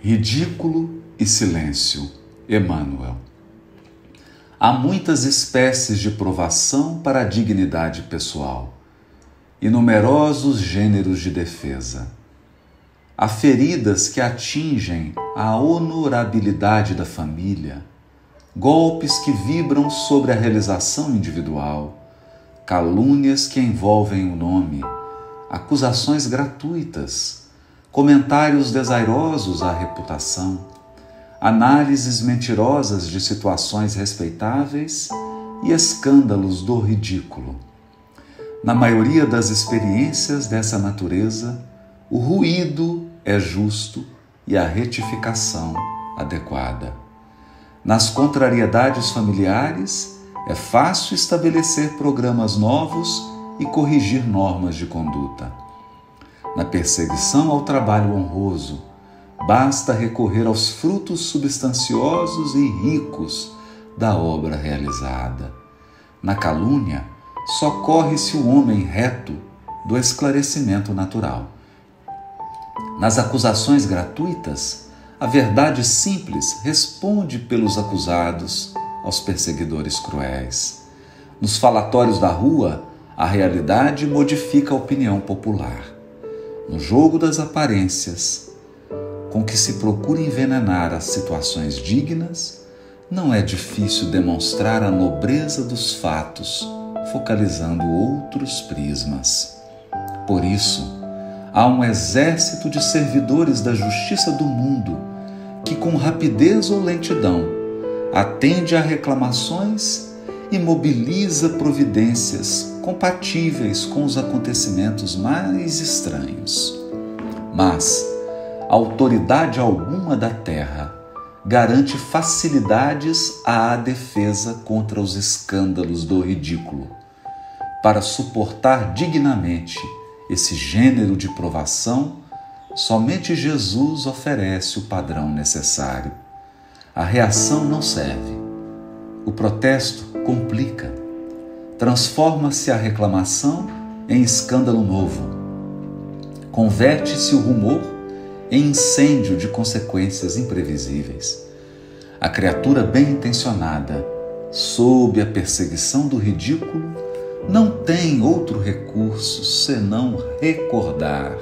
Ridículo e silêncio. Emmanuel. Há muitas espécies de provação para a dignidade pessoal e numerosos gêneros de defesa. Há feridas que atingem a honorabilidade da família, golpes que vibram sobre a realização individual, calúnias que envolvem o nome, acusações gratuitas comentários desairosos à reputação, análises mentirosas de situações respeitáveis e escândalos do ridículo. Na maioria das experiências dessa natureza, o ruído é justo e a retificação adequada. Nas contrariedades familiares, é fácil estabelecer programas novos e corrigir normas de conduta na perseguição ao trabalho honroso, basta recorrer aos frutos substanciosos e ricos da obra realizada. Na calúnia, socorre-se o homem reto do esclarecimento natural. Nas acusações gratuitas, a verdade simples responde pelos acusados aos perseguidores cruéis. Nos falatórios da rua, a realidade modifica a opinião popular no jogo das aparências, com que se procura envenenar as situações dignas, não é difícil demonstrar a nobreza dos fatos, focalizando outros prismas. Por isso, há um exército de servidores da justiça do mundo que, com rapidez ou lentidão, atende a reclamações e mobiliza providências compatíveis com os acontecimentos mais estranhos. Mas autoridade alguma da terra garante facilidades à defesa contra os escândalos do ridículo. Para suportar dignamente esse gênero de provação, somente Jesus oferece o padrão necessário. A reação não serve. O protesto complica. Transforma-se a reclamação em escândalo novo. Converte-se o rumor em incêndio de consequências imprevisíveis. A criatura bem intencionada, sob a perseguição do ridículo, não tem outro recurso senão recordar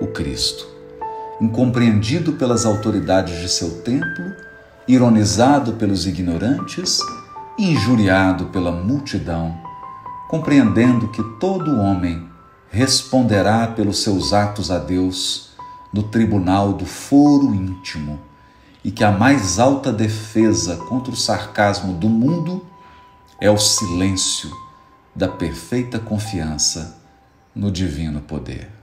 o Cristo. Incompreendido pelas autoridades de seu templo, ironizado pelos ignorantes, injuriado pela multidão, compreendendo que todo homem responderá pelos seus atos a Deus no tribunal do foro íntimo e que a mais alta defesa contra o sarcasmo do mundo é o silêncio da perfeita confiança no divino poder.